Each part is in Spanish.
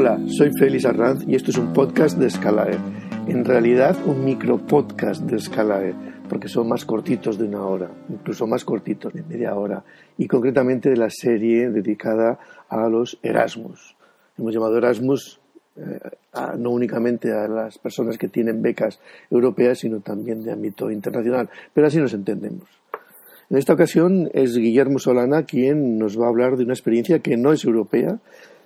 Hola, soy Félix Arranz y esto es un podcast de Scalae. En realidad, un micro podcast de Scalae, porque son más cortitos de una hora, incluso más cortitos de media hora, y concretamente de la serie dedicada a los Erasmus. Hemos llamado Erasmus eh, no únicamente a las personas que tienen becas europeas, sino también de ámbito internacional, pero así nos entendemos. En esta ocasión es Guillermo Solana quien nos va a hablar de una experiencia que no es europea,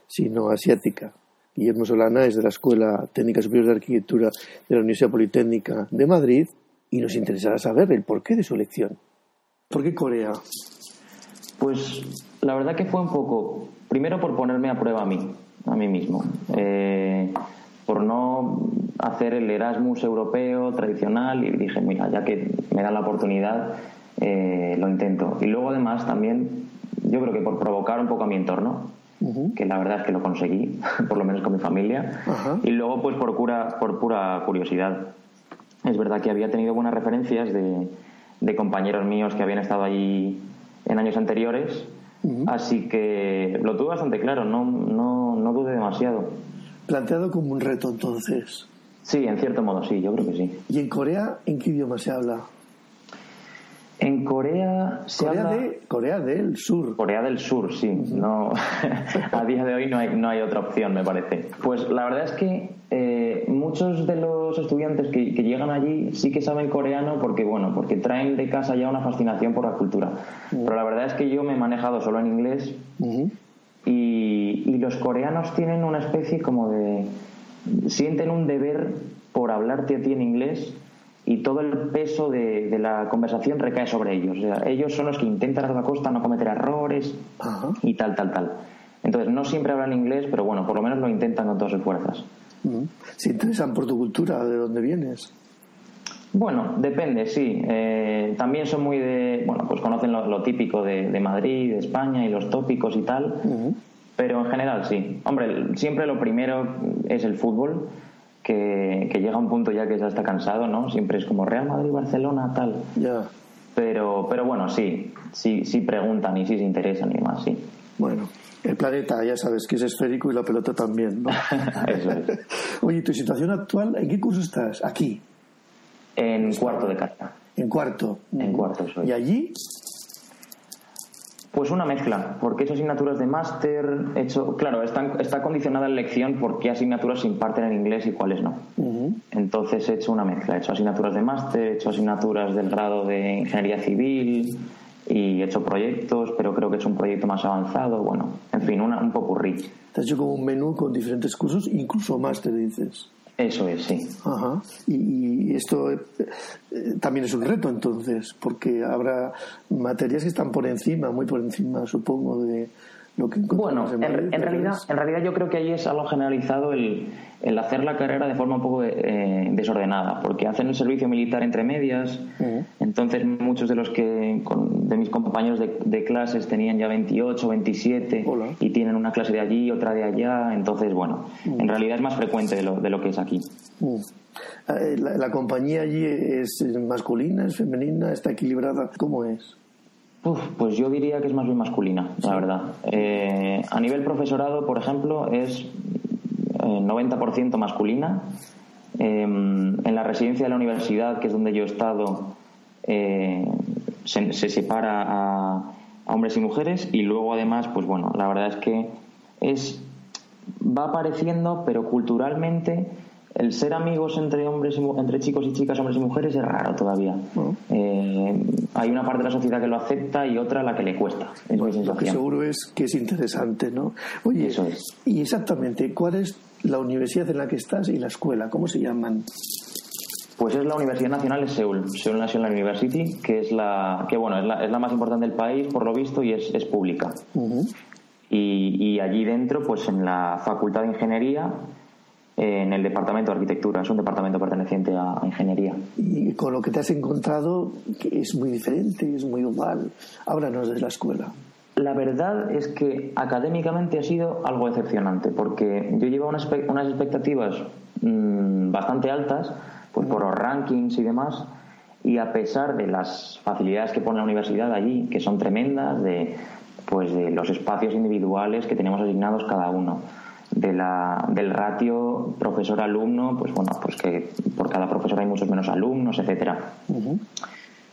sino asiática. Guillermo Solana es de la Escuela Técnica Superior de Arquitectura de la Universidad Politécnica de Madrid y nos interesará saber el porqué de su elección. ¿Por qué Corea? Pues la verdad que fue un poco, primero por ponerme a prueba a mí, a mí mismo, eh, por no hacer el Erasmus europeo tradicional y dije, mira, ya que me dan la oportunidad, eh, lo intento. Y luego además también, yo creo que por provocar un poco a mi entorno, que la verdad es que lo conseguí, por lo menos con mi familia, y luego pues por, cura, por pura curiosidad. Es verdad que había tenido buenas referencias de, de compañeros míos que habían estado allí en años anteriores, así que lo tuve bastante claro, no, no, no dudé demasiado. Planteado como un reto entonces. Sí, en cierto modo, sí, yo creo que sí. ¿Y en Corea en qué idioma se habla? En Corea se Corea, habla... de, Corea del Sur. Corea del Sur, sí. No, a día de hoy no hay, no hay otra opción, me parece. Pues la verdad es que eh, muchos de los estudiantes que, llegan allí sí que saben coreano porque, bueno, porque traen de casa ya una fascinación por la cultura. Pero la verdad es que yo me he manejado solo en inglés y, y los coreanos tienen una especie como de... sienten un deber por hablarte a ti en inglés y todo el peso de, la conversación recae sobre ellos. ellos son los que intentan a toda costa no cometer errores y tal, tal, tal. Entonces, no siempre hablan inglés, pero bueno, por lo menos lo intentan con todas sus fuerzas. ¿Se interesan por tu cultura? ¿De dónde vienes? Bueno, depende, sí. Eh, también son muy de. Bueno, pues conocen lo, típico de, Madrid, de España y los tópicos y tal. Pero en general, sí. Hombre, siempre lo primero es el fútbol que, llega un punto ya que ya está cansado, ¿no? Siempre es como Real Madrid, Barcelona, tal. Ya. Pero, pero bueno, sí, sí, sí preguntan y sí se interesan y más, sí. Bueno, el planeta ya sabes que es esférico y la pelota también, ¿no? Eso es. Oye, ¿tu situación actual, en qué curso estás? Aquí. En cuarto de carta. En cuarto. En cuarto, soy. ¿Y allí? Pues una mezcla, porque he hecho asignaturas de máster, hecho, claro, está, está condicionada la elección por qué asignaturas se imparten en inglés y cuáles no. Entonces he hecho una mezcla, he hecho asignaturas de máster, he hecho asignaturas del grado de ingeniería civil y he hecho proyectos, pero creo que he hecho un proyecto más avanzado, bueno, en fin, una, un poco rich. Te has hecho como un menú con diferentes cursos, incluso máster, dices. Eso es, sí. Ajá. Y, esto eh, también es un reto entonces, porque habrá materias que están por encima, muy por encima, supongo, de, bueno, en, realidad, en realidad yo creo que ahí es algo generalizado el, el hacer la carrera de forma un poco eh, desordenada, porque hacen el servicio militar entre medias, entonces muchos de los que de mis compañeros de, clases tenían ya 28, 27 y tienen una clase de allí, otra de allá, entonces bueno, en realidad es más frecuente de lo, de lo que es aquí. Eh, ¿La, ¿La compañía allí es masculina, es femenina, está equilibrada? ¿Cómo es? Pues yo diría que es más bien masculina, la verdad. Eh, a nivel profesorado, por ejemplo, es 90% eh, masculina. Eh, en la residencia de la universidad, que es donde yo he estado, se, separa a, hombres y mujeres y luego además, pues bueno, la verdad es que es va apareciendo, pero culturalmente el ser amigos entre hombres entre chicos y chicas, hombres y mujeres es raro todavía. Eh, hay una parte de la sociedad que lo acepta y otra la que le cuesta. lo que seguro es que es interesante, ¿no? Oye, Eso es. y exactamente, ¿cuál es la universidad en la que estás y la escuela? ¿Cómo se llaman? Pues es la Universidad Nacional de Seúl, Seoul National University, que es la que bueno es la, es la más importante del país por lo visto y es, es pública. y, y allí dentro, pues en la Facultad de Ingeniería en el departamento de arquitectura, es un departamento perteneciente a ingeniería. Y con lo que te has encontrado, es muy diferente, es muy igual. Háblanos de la escuela. La verdad es que académicamente ha sido algo decepcionante, porque yo llevaba unas, unas expectativas mm, bastante altas, pues por los rankings y demás, y a pesar de las facilidades que pone la universidad allí, que son tremendas, de, pues de los espacios individuales que tenemos asignados cada uno de la, del ratio profesor-alumno, pues bueno, pues que por cada profesor hay muchos menos alumnos, etcétera.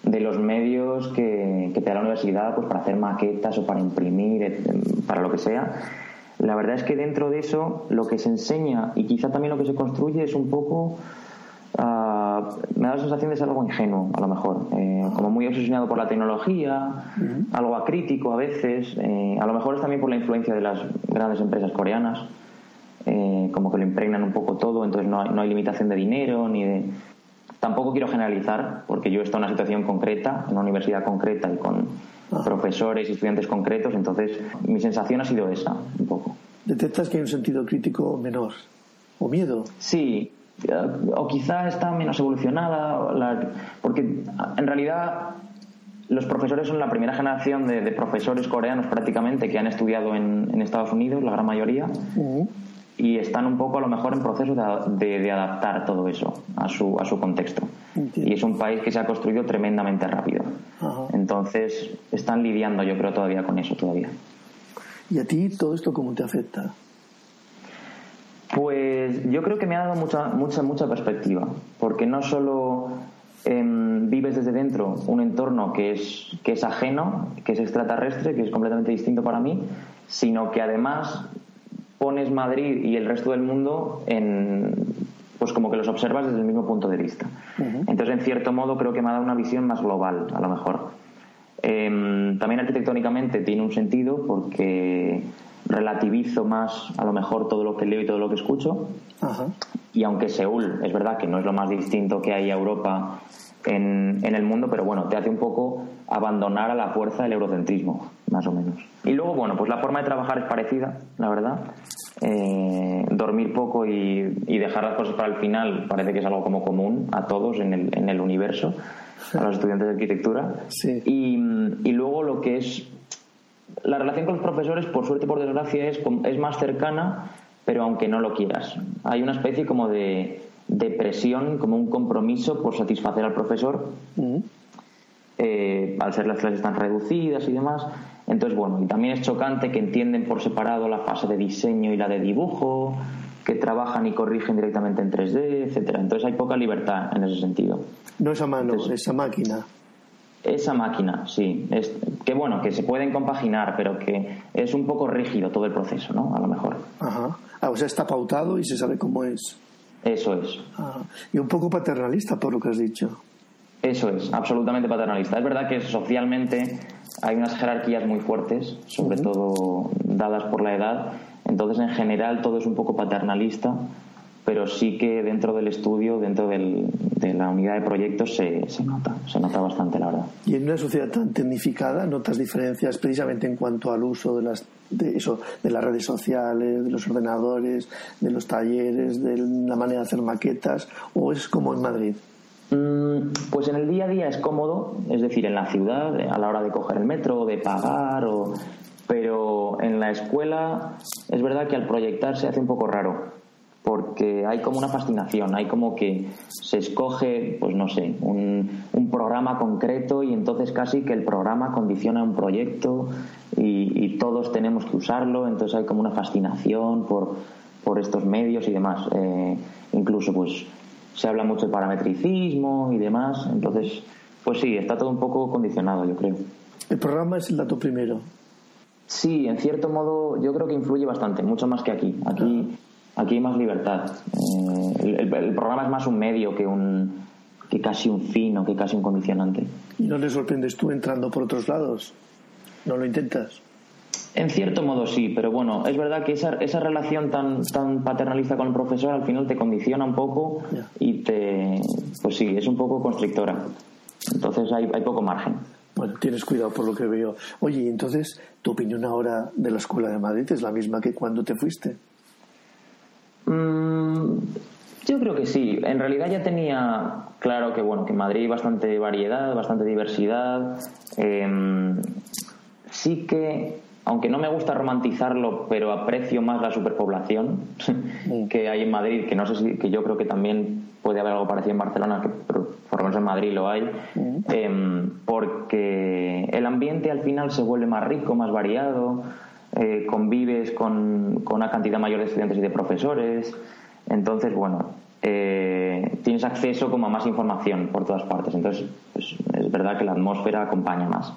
De los medios que, que, te da la universidad pues para hacer maquetas o para imprimir, para lo que sea. La verdad es que dentro de eso lo que se enseña y quizá también lo que se construye es un poco Ah, me da la sensación de ser algo ingenuo, a lo mejor, eh, como muy obsesionado por la tecnología, algo acrítico a veces, eh, a lo mejor es también por la influencia de las grandes empresas coreanas, eh, como que lo impregnan un poco todo, entonces no hay, no hay limitación de dinero ni de... Tampoco quiero generalizar, porque yo he estado en una situación concreta, en una universidad concreta y con ah. profesores y estudiantes concretos, entonces mi sensación ha sido esa, un poco. ¿Detectas que hay un sentido crítico menor? ¿O miedo? Sí, o quizá está menos evolucionada, porque en realidad los profesores son la primera generación de, profesores coreanos prácticamente que han estudiado en, Estados Unidos, la gran mayoría, y están un poco a lo mejor en proceso de, adaptar todo eso a su, a su contexto. Y es un país que se ha construido tremendamente rápido. Entonces están lidiando yo creo todavía con eso todavía. ¿Y a ti todo esto cómo te afecta? Pues yo creo que me ha dado mucha, mucha, mucha perspectiva, porque no solo em, vives desde dentro un entorno que es, que es ajeno, que es extraterrestre, que es completamente distinto para mí, sino que además pones Madrid y el resto del mundo en pues como que los observas desde el mismo punto de vista. Entonces, en cierto modo, creo que me ha dado una visión más global, a lo mejor. Em, también arquitectónicamente tiene un sentido porque relativizo más a lo mejor todo lo que leo y todo lo que escucho. Y aunque Seúl es verdad que no es lo más distinto que hay a Europa en, en, el mundo, pero bueno, te hace un poco abandonar a la fuerza del eurocentrismo, más o menos. Y luego, bueno, pues la forma de trabajar es parecida, la verdad. Eh, dormir poco y, dejar las cosas para el final parece que es algo como común a todos en el, en el universo, a los estudiantes de arquitectura. Y, y luego lo que es la relación con los profesores, por suerte por desgracia, es, es más cercana, pero aunque no lo quieras. Hay una especie como de, de presión, como un compromiso por satisfacer al profesor, eh, al ser las clases tan reducidas y demás. Entonces, bueno, y también es chocante que entienden por separado la fase de diseño y la de dibujo, que trabajan y corrigen directamente en 3D, etcétera. Entonces hay poca libertad en ese sentido. No es a mano, es a máquina. Esa máquina, sí. Es, que bueno, que se pueden compaginar, pero que es un poco rígido todo el proceso, ¿no? A lo mejor. Ajá. Ah, o sea, está pautado y se sabe cómo es. Eso es. Ah, y un poco paternalista, por lo que has dicho. Eso es, absolutamente paternalista. Es verdad que socialmente hay unas jerarquías muy fuertes, sobre todo dadas por la edad. Entonces, en general, todo es un poco paternalista pero sí que dentro del estudio, dentro de la unidad de proyectos se, se, nota, se nota bastante la verdad. Y en una sociedad tan tecnificada, ¿notas diferencias precisamente en cuanto al uso de las, de eso, de las redes sociales, de los ordenadores, de los talleres, de la manera de hacer maquetas, o es como en Madrid? Mm, pues en el día a día es cómodo, es decir, en la ciudad, a la hora de coger el metro, de pagar, o... pero en la escuela es verdad que al proyectar se hace un poco raro porque hay como una fascinación, hay como que se escoge, pues no sé, un, programa concreto y entonces casi que el programa condiciona un proyecto y, todos tenemos que usarlo, entonces hay como una fascinación por, por estos medios y demás. Eh, incluso pues se habla mucho de parametricismo y demás, entonces pues sí, está todo un poco condicionado, yo creo. El programa es el dato primero. Sí, en cierto modo yo creo que influye bastante, mucho más que aquí. Aquí Aquí hay más libertad. Eh, el, programa es más un medio que un que casi un fin o que casi un condicionante. ¿Y no le sorprendes tú entrando por otros lados? ¿No lo intentas? En cierto modo sí, pero bueno, es verdad que esa, esa relación tan, tan paternalista con el profesor al final te condiciona un poco y te, pues sí, es un poco constrictora. Entonces hay, hay poco margen. Bueno, tienes cuidado por lo que veo. Oye, entonces, ¿tu opinión ahora de la Escuela de Madrid es la misma que cuando te fuiste? Mm, yo creo que sí. En realidad ya tenía claro que bueno que Madrid hay bastante variedad, bastante diversidad. Em, sí que, aunque no me gusta romantizarlo, pero aprecio más la superpoblación que hay en Madrid, que no sé si, que yo creo que también puede haber algo parecido en Barcelona, que por lo menos en Madrid lo hay, em, porque el ambiente al final se vuelve más rico, más variado. eh, convives con, una cantidad mayor de estudiantes y de profesores. Entonces, bueno, eh, tienes acceso como a más información por todas partes. Entonces, pues, es verdad que la atmósfera acompaña más.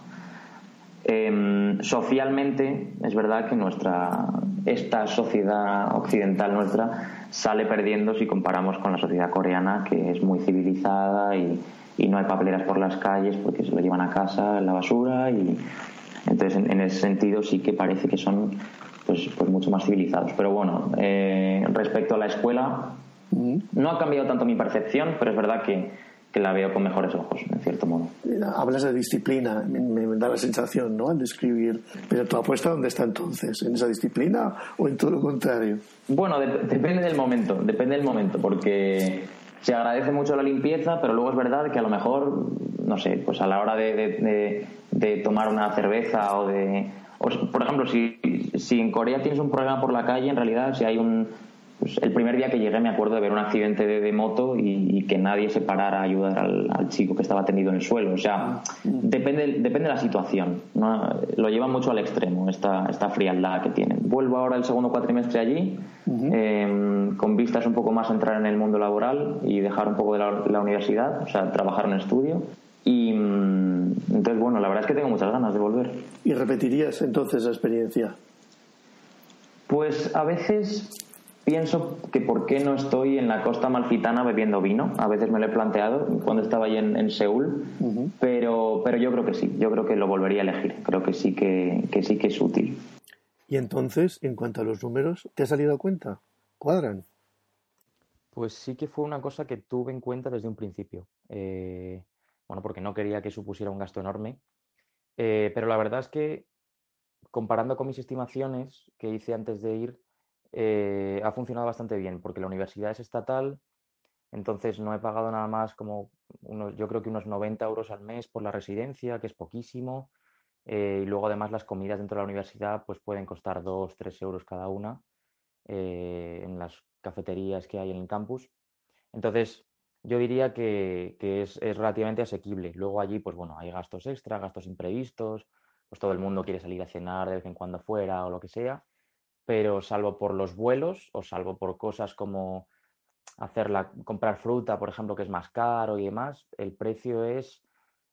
Em, socialmente, es verdad que nuestra esta sociedad occidental nuestra sale perdiendo si comparamos con la sociedad coreana, que es muy civilizada y, y no hay papeleras por las calles porque se lo llevan a casa en la basura y entonces en, ese sentido sí que parece que son pues, pues mucho más civilizados. Pero bueno, eh, respecto a la escuela, no ha cambiado tanto mi percepción, pero es verdad que, que la veo con mejores ojos, en cierto modo. Hablas de disciplina, me, da la sensación, ¿no? Al describir. Pero tu apuesta, ¿dónde está entonces? ¿En esa disciplina o en todo lo contrario? Bueno, depende del momento, depende del momento, porque se agradece mucho la limpieza, pero luego es verdad que a lo mejor, no sé, pues a la hora de, de, tomar una cerveza o de... por ejemplo, si, si en Corea tienes un problema por la calle, en realidad si hay un pues el primer día que llegué me acuerdo de ver un accidente de, moto y, que nadie se parara a ayudar al, chico que estaba tendido en el suelo. O sea, depende, depende de la situación. Lo llevan mucho al extremo, esta, esta frialdad que tienen. Vuelvo ahora el segundo cuatrimestre allí, em, con vistas un poco más a entrar en el mundo laboral y dejar un poco de la, universidad, o sea, trabajar en estudio. Y mm, entonces, bueno, la verdad es que tengo muchas ganas de volver. ¿Y repetirías entonces la experiencia? Pues a veces pienso que por qué no estoy en la costa malfitana bebiendo vino. A veces me lo he planteado cuando estaba ahí en, Seúl, pero, pero yo creo que sí, yo creo que lo volvería a elegir. Creo que sí que, sí que es útil. Y entonces, en cuanto a los números, ¿te ha salido a cuenta? ¿Cuadran? Pues sí que fue una cosa que tuve en cuenta desde un principio. Eh, bueno, porque no quería que supusiera un gasto enorme. Eh, pero la verdad es que, comparando con mis estimaciones que hice antes de ir, eh, ha funcionado bastante bien porque la universidad es estatal, entonces no he pagado nada más como unos, yo creo que unos 90 euros al mes por la residencia, que es poquísimo. Eh, y luego además las comidas dentro de la universidad pues pueden costar 2, 3 euros cada una eh, en las cafeterías que hay en el campus. Entonces yo diría que, es, es, relativamente asequible. Luego allí pues bueno, hay gastos extra, gastos imprevistos, pues todo el mundo quiere salir a cenar de vez en cuando fuera o lo que sea pero salvo por los vuelos o salvo por cosas como hacerla, comprar fruta, por ejemplo, que es más caro y demás, el precio es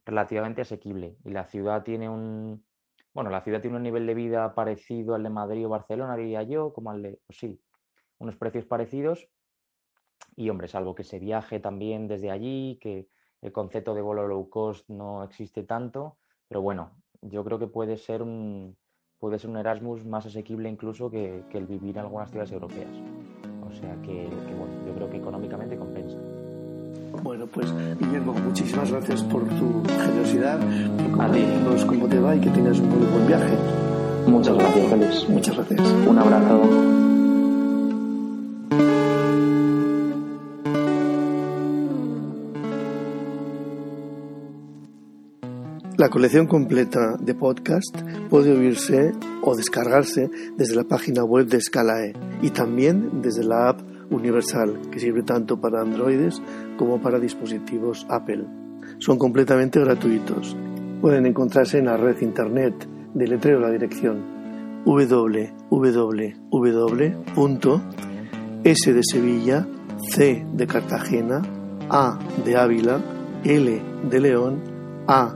relativamente asequible. Y la ciudad tiene un, bueno, la ciudad tiene un nivel de vida parecido al de Madrid o Barcelona, diría yo, como al de, pues sí, unos precios parecidos. Y hombre, salvo que se viaje también desde allí, que el concepto de vuelo low cost no existe tanto, pero bueno, yo creo que puede ser un, puede ser un Erasmus más asequible incluso que, el vivir en algunas ciudades europeas. O sea que, bueno, yo creo que económicamente compensa. Bueno, pues Guillermo, muchísimas gracias por tu generosidad, por cómo te va y que tengas un muy buen viaje. Muchas gracias, Félix. Muchas gracias. Un abrazo. La colección completa de podcast puede oírse o descargarse desde la página web de Scalae y también desde la app Universal, que sirve tanto para androides como para dispositivos Apple. Son completamente gratuitos. Pueden encontrarse en la red internet de letreo la dirección www.s de Sevilla, C de Cartagena, A de Ávila, L de León, A